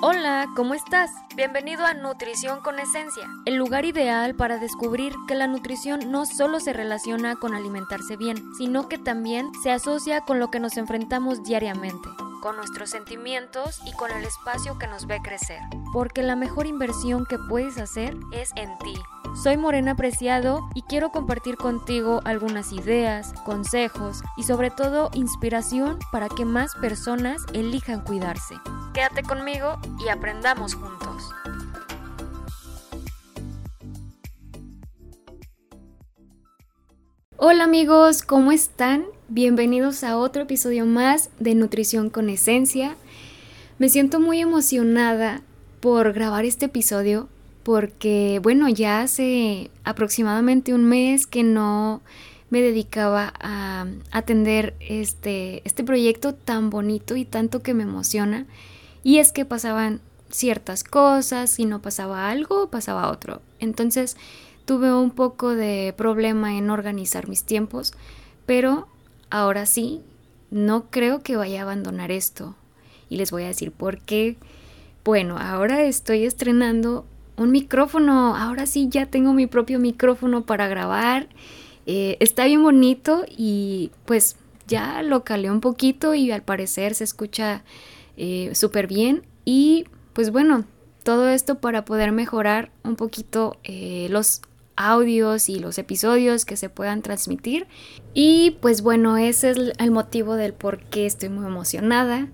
Hola, ¿cómo estás? Bienvenido a Nutrición con Esencia, el lugar ideal para descubrir que la nutrición no solo se relaciona con alimentarse bien, sino que también se asocia con lo que nos enfrentamos diariamente, con nuestros sentimientos y con el espacio que nos ve crecer. Porque la mejor inversión que puedes hacer es en ti. Soy Morena Preciado y quiero compartir contigo algunas ideas, consejos y sobre todo inspiración para que más personas elijan cuidarse. Quédate conmigo y aprendamos juntos. Hola amigos, ¿cómo están? Bienvenidos a otro episodio más de Nutrición con Esencia. Me siento muy emocionada por grabar este episodio porque, bueno, ya hace aproximadamente un mes que no me dedicaba a atender este, este proyecto tan bonito y tanto que me emociona. Y es que pasaban ciertas cosas, si no pasaba algo, pasaba otro. Entonces tuve un poco de problema en organizar mis tiempos, pero ahora sí, no creo que vaya a abandonar esto. Y les voy a decir por qué. Bueno, ahora estoy estrenando un micrófono. Ahora sí ya tengo mi propio micrófono para grabar. Eh, está bien bonito y pues ya lo calé un poquito y al parecer se escucha eh, súper bien. Y pues bueno, todo esto para poder mejorar un poquito eh, los audios y los episodios que se puedan transmitir. Y pues bueno, ese es el motivo del por qué estoy muy emocionada.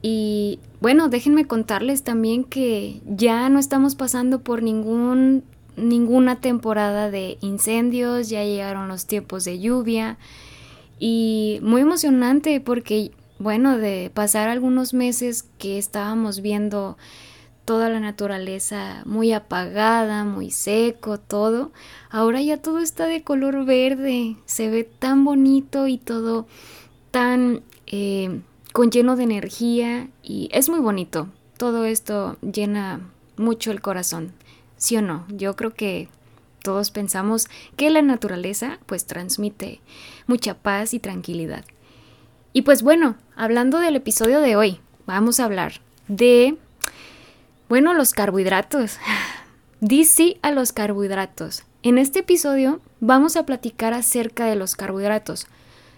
Y bueno, déjenme contarles también que ya no estamos pasando por ningún ninguna temporada de incendios, ya llegaron los tiempos de lluvia y muy emocionante porque bueno, de pasar algunos meses que estábamos viendo toda la naturaleza muy apagada, muy seco, todo. Ahora ya todo está de color verde, se ve tan bonito y todo tan eh, con lleno de energía y es muy bonito. Todo esto llena mucho el corazón, ¿sí o no? Yo creo que todos pensamos que la naturaleza pues transmite mucha paz y tranquilidad. Y pues bueno, hablando del episodio de hoy, vamos a hablar de bueno, los carbohidratos. Dice a los carbohidratos. En este episodio vamos a platicar acerca de los carbohidratos,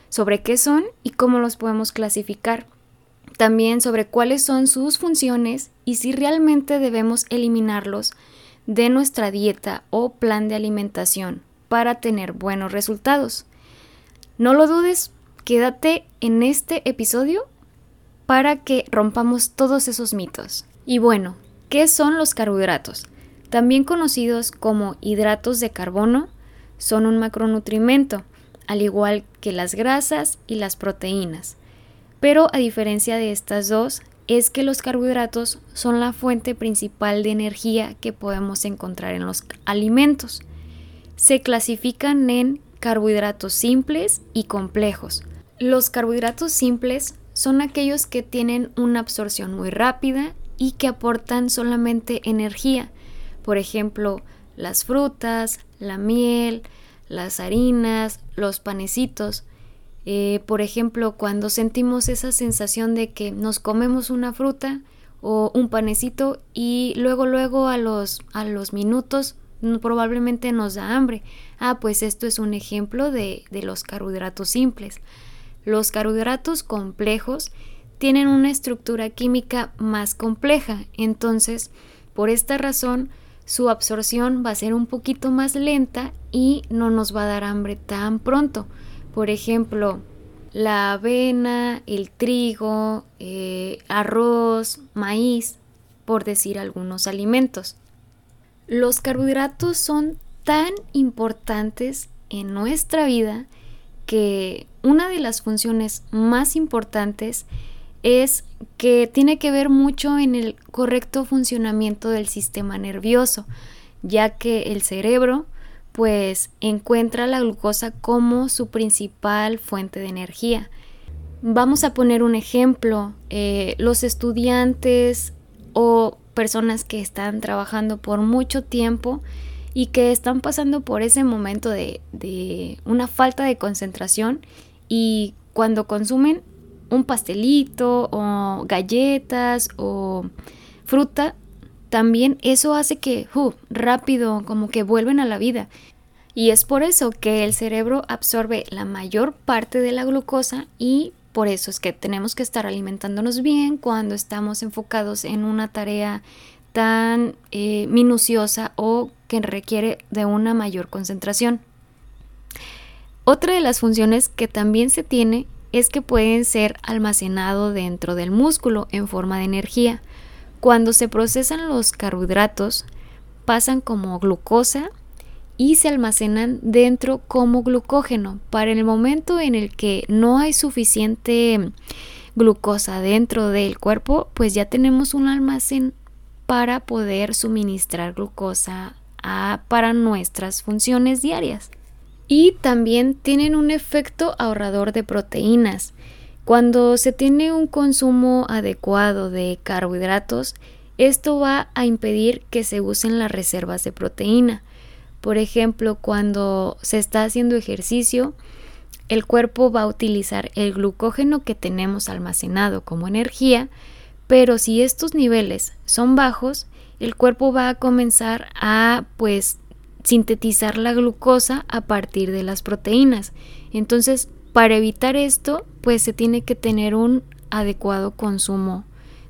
sobre qué son y cómo los podemos clasificar. También sobre cuáles son sus funciones y si realmente debemos eliminarlos de nuestra dieta o plan de alimentación para tener buenos resultados. No lo dudes, quédate en este episodio para que rompamos todos esos mitos. Y bueno, ¿Qué son los carbohidratos? También conocidos como hidratos de carbono, son un macronutrimento, al igual que las grasas y las proteínas. Pero a diferencia de estas dos, es que los carbohidratos son la fuente principal de energía que podemos encontrar en los alimentos. Se clasifican en carbohidratos simples y complejos. Los carbohidratos simples son aquellos que tienen una absorción muy rápida y que aportan solamente energía. Por ejemplo, las frutas, la miel, las harinas, los panecitos. Eh, por ejemplo, cuando sentimos esa sensación de que nos comemos una fruta o un panecito y luego luego a los, a los minutos probablemente nos da hambre. Ah, pues esto es un ejemplo de, de los carbohidratos simples. Los carbohidratos complejos tienen una estructura química más compleja, entonces por esta razón su absorción va a ser un poquito más lenta y no nos va a dar hambre tan pronto. Por ejemplo, la avena, el trigo, eh, arroz, maíz, por decir algunos alimentos. Los carbohidratos son tan importantes en nuestra vida que una de las funciones más importantes es que tiene que ver mucho en el correcto funcionamiento del sistema nervioso, ya que el cerebro pues encuentra la glucosa como su principal fuente de energía. Vamos a poner un ejemplo, eh, los estudiantes o personas que están trabajando por mucho tiempo y que están pasando por ese momento de, de una falta de concentración y cuando consumen un pastelito o galletas o fruta, también eso hace que uh, rápido como que vuelven a la vida. Y es por eso que el cerebro absorbe la mayor parte de la glucosa y por eso es que tenemos que estar alimentándonos bien cuando estamos enfocados en una tarea tan eh, minuciosa o que requiere de una mayor concentración. Otra de las funciones que también se tiene es que pueden ser almacenado dentro del músculo en forma de energía. Cuando se procesan los carbohidratos, pasan como glucosa y se almacenan dentro como glucógeno. Para el momento en el que no hay suficiente glucosa dentro del cuerpo, pues ya tenemos un almacén para poder suministrar glucosa para nuestras funciones diarias. Y también tienen un efecto ahorrador de proteínas. Cuando se tiene un consumo adecuado de carbohidratos, esto va a impedir que se usen las reservas de proteína. Por ejemplo, cuando se está haciendo ejercicio, el cuerpo va a utilizar el glucógeno que tenemos almacenado como energía pero si estos niveles son bajos, el cuerpo va a comenzar a pues sintetizar la glucosa a partir de las proteínas. Entonces, para evitar esto, pues se tiene que tener un adecuado consumo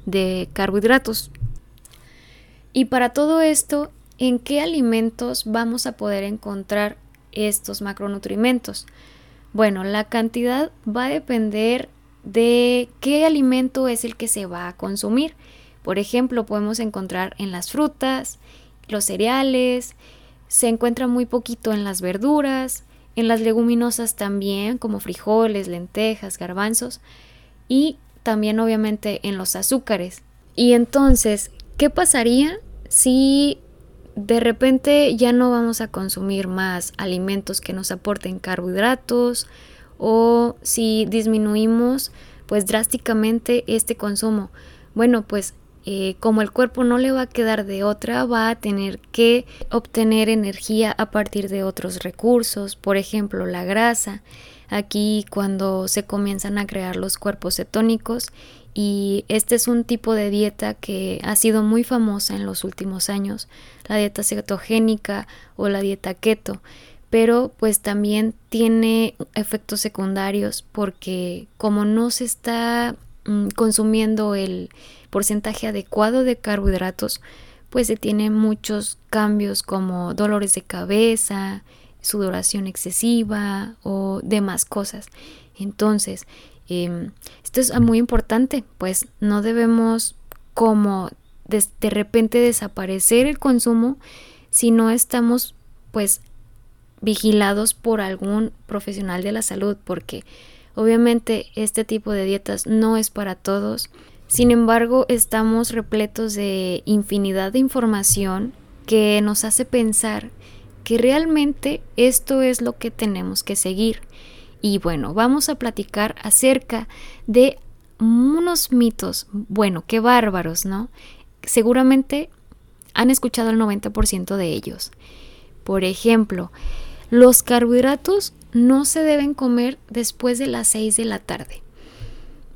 de carbohidratos. Y para todo esto, ¿en qué alimentos vamos a poder encontrar estos macronutrimentos? Bueno, la cantidad va a depender de qué alimento es el que se va a consumir. Por ejemplo, podemos encontrar en las frutas, los cereales, se encuentra muy poquito en las verduras, en las leguminosas también, como frijoles, lentejas, garbanzos, y también obviamente en los azúcares. Y entonces, ¿qué pasaría si de repente ya no vamos a consumir más alimentos que nos aporten carbohidratos, o si disminuimos pues drásticamente este consumo. Bueno, pues eh, como el cuerpo no le va a quedar de otra, va a tener que obtener energía a partir de otros recursos, por ejemplo la grasa. Aquí cuando se comienzan a crear los cuerpos cetónicos y este es un tipo de dieta que ha sido muy famosa en los últimos años, la dieta cetogénica o la dieta keto pero pues también tiene efectos secundarios porque como no se está consumiendo el porcentaje adecuado de carbohidratos, pues se tienen muchos cambios como dolores de cabeza, sudoración excesiva o demás cosas. Entonces, em, esto es muy importante, pues no debemos como de, de repente desaparecer el consumo si no estamos pues vigilados por algún profesional de la salud, porque obviamente este tipo de dietas no es para todos. Sin embargo, estamos repletos de infinidad de información que nos hace pensar que realmente esto es lo que tenemos que seguir. Y bueno, vamos a platicar acerca de unos mitos, bueno, qué bárbaros, ¿no? Seguramente han escuchado el 90% de ellos. Por ejemplo, los carbohidratos no se deben comer después de las 6 de la tarde.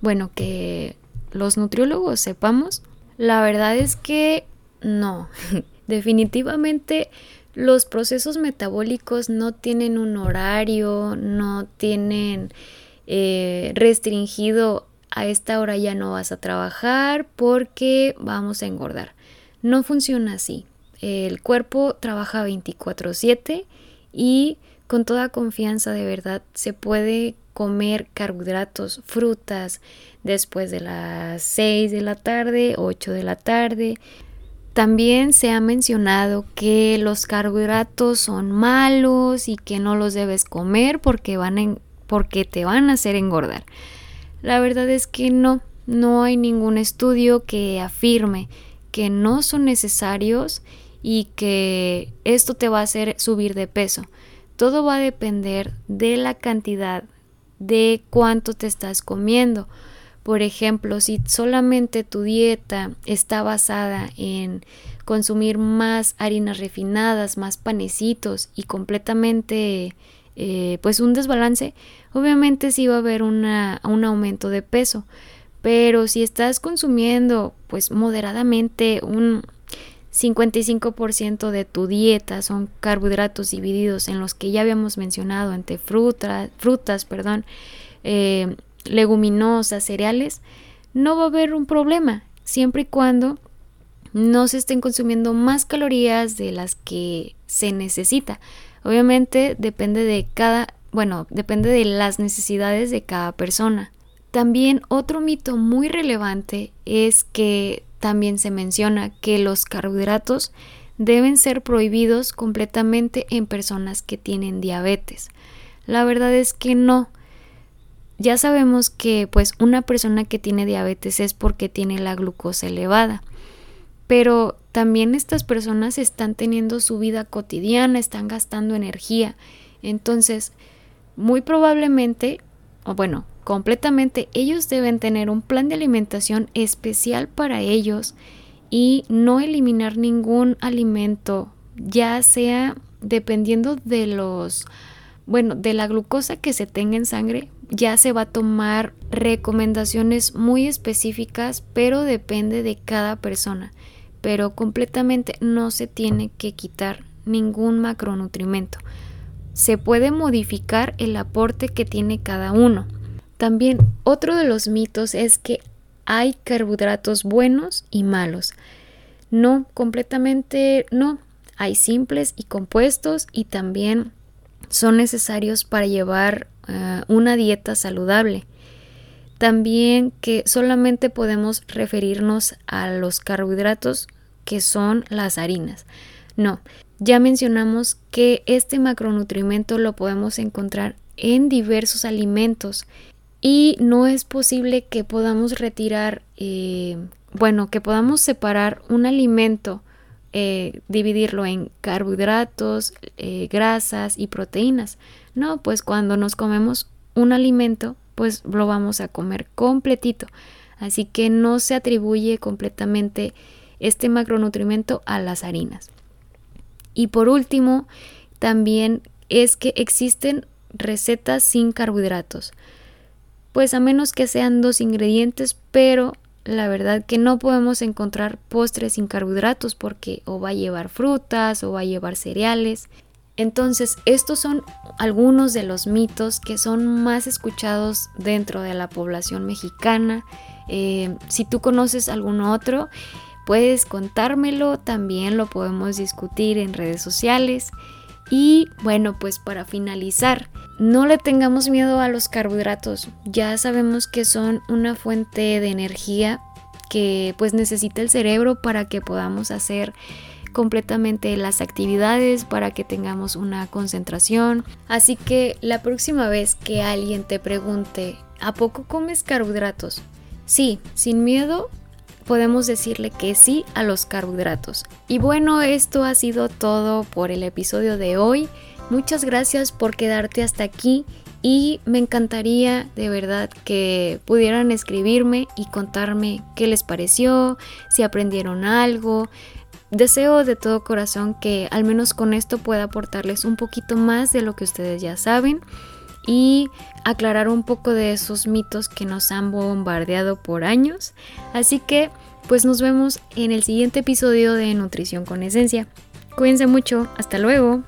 Bueno, que los nutriólogos sepamos, la verdad es que no. Definitivamente los procesos metabólicos no tienen un horario, no tienen eh, restringido a esta hora ya no vas a trabajar porque vamos a engordar. No funciona así. El cuerpo trabaja 24/7 y con toda confianza de verdad se puede comer carbohidratos, frutas después de las 6 de la tarde, 8 de la tarde. También se ha mencionado que los carbohidratos son malos y que no los debes comer porque, van porque te van a hacer engordar. La verdad es que no, no hay ningún estudio que afirme que no son necesarios y que esto te va a hacer subir de peso. Todo va a depender de la cantidad de cuánto te estás comiendo. Por ejemplo, si solamente tu dieta está basada en consumir más harinas refinadas, más panecitos y completamente eh, pues un desbalance, obviamente sí va a haber un aumento de peso. Pero si estás consumiendo pues moderadamente un 55% de tu dieta son carbohidratos divididos en los que ya habíamos mencionado entre frutas, frutas, perdón, eh, leguminosas, cereales, no va a haber un problema siempre y cuando no se estén consumiendo más calorías de las que se necesita. Obviamente depende de cada, bueno, depende de las necesidades de cada persona. También otro mito muy relevante es que también se menciona que los carbohidratos deben ser prohibidos completamente en personas que tienen diabetes. La verdad es que no. Ya sabemos que pues una persona que tiene diabetes es porque tiene la glucosa elevada pero también estas personas están teniendo su vida cotidiana, están gastando energía. Entonces, muy probablemente, o bueno, completamente, ellos deben tener un plan de alimentación especial para ellos y no eliminar ningún alimento, ya sea dependiendo de los, bueno, de la glucosa que se tenga en sangre, ya se va a tomar recomendaciones muy específicas, pero depende de cada persona pero completamente no se tiene que quitar ningún macronutrimento. Se puede modificar el aporte que tiene cada uno. También otro de los mitos es que hay carbohidratos buenos y malos. No, completamente no. Hay simples y compuestos y también son necesarios para llevar eh, una dieta saludable. También que solamente podemos referirnos a los carbohidratos que son las harinas. No, ya mencionamos que este macronutrimento lo podemos encontrar en diversos alimentos y no es posible que podamos retirar, eh, bueno, que podamos separar un alimento, eh, dividirlo en carbohidratos, eh, grasas y proteínas. No, pues cuando nos comemos un alimento, pues lo vamos a comer completito. Así que no se atribuye completamente este macronutrimento a las harinas. Y por último, también es que existen recetas sin carbohidratos. Pues a menos que sean dos ingredientes, pero la verdad que no podemos encontrar postres sin carbohidratos porque o va a llevar frutas o va a llevar cereales. Entonces, estos son algunos de los mitos que son más escuchados dentro de la población mexicana. Eh, si tú conoces algún otro, Puedes contármelo, también lo podemos discutir en redes sociales. Y bueno, pues para finalizar, no le tengamos miedo a los carbohidratos. Ya sabemos que son una fuente de energía que pues necesita el cerebro para que podamos hacer completamente las actividades para que tengamos una concentración. Así que la próxima vez que alguien te pregunte, ¿a poco comes carbohidratos? Sí, sin miedo, podemos decirle que sí a los carbohidratos. Y bueno, esto ha sido todo por el episodio de hoy. Muchas gracias por quedarte hasta aquí y me encantaría de verdad que pudieran escribirme y contarme qué les pareció, si aprendieron algo. Deseo de todo corazón que al menos con esto pueda aportarles un poquito más de lo que ustedes ya saben y aclarar un poco de esos mitos que nos han bombardeado por años. Así que pues nos vemos en el siguiente episodio de Nutrición con Esencia. Cuídense mucho, hasta luego.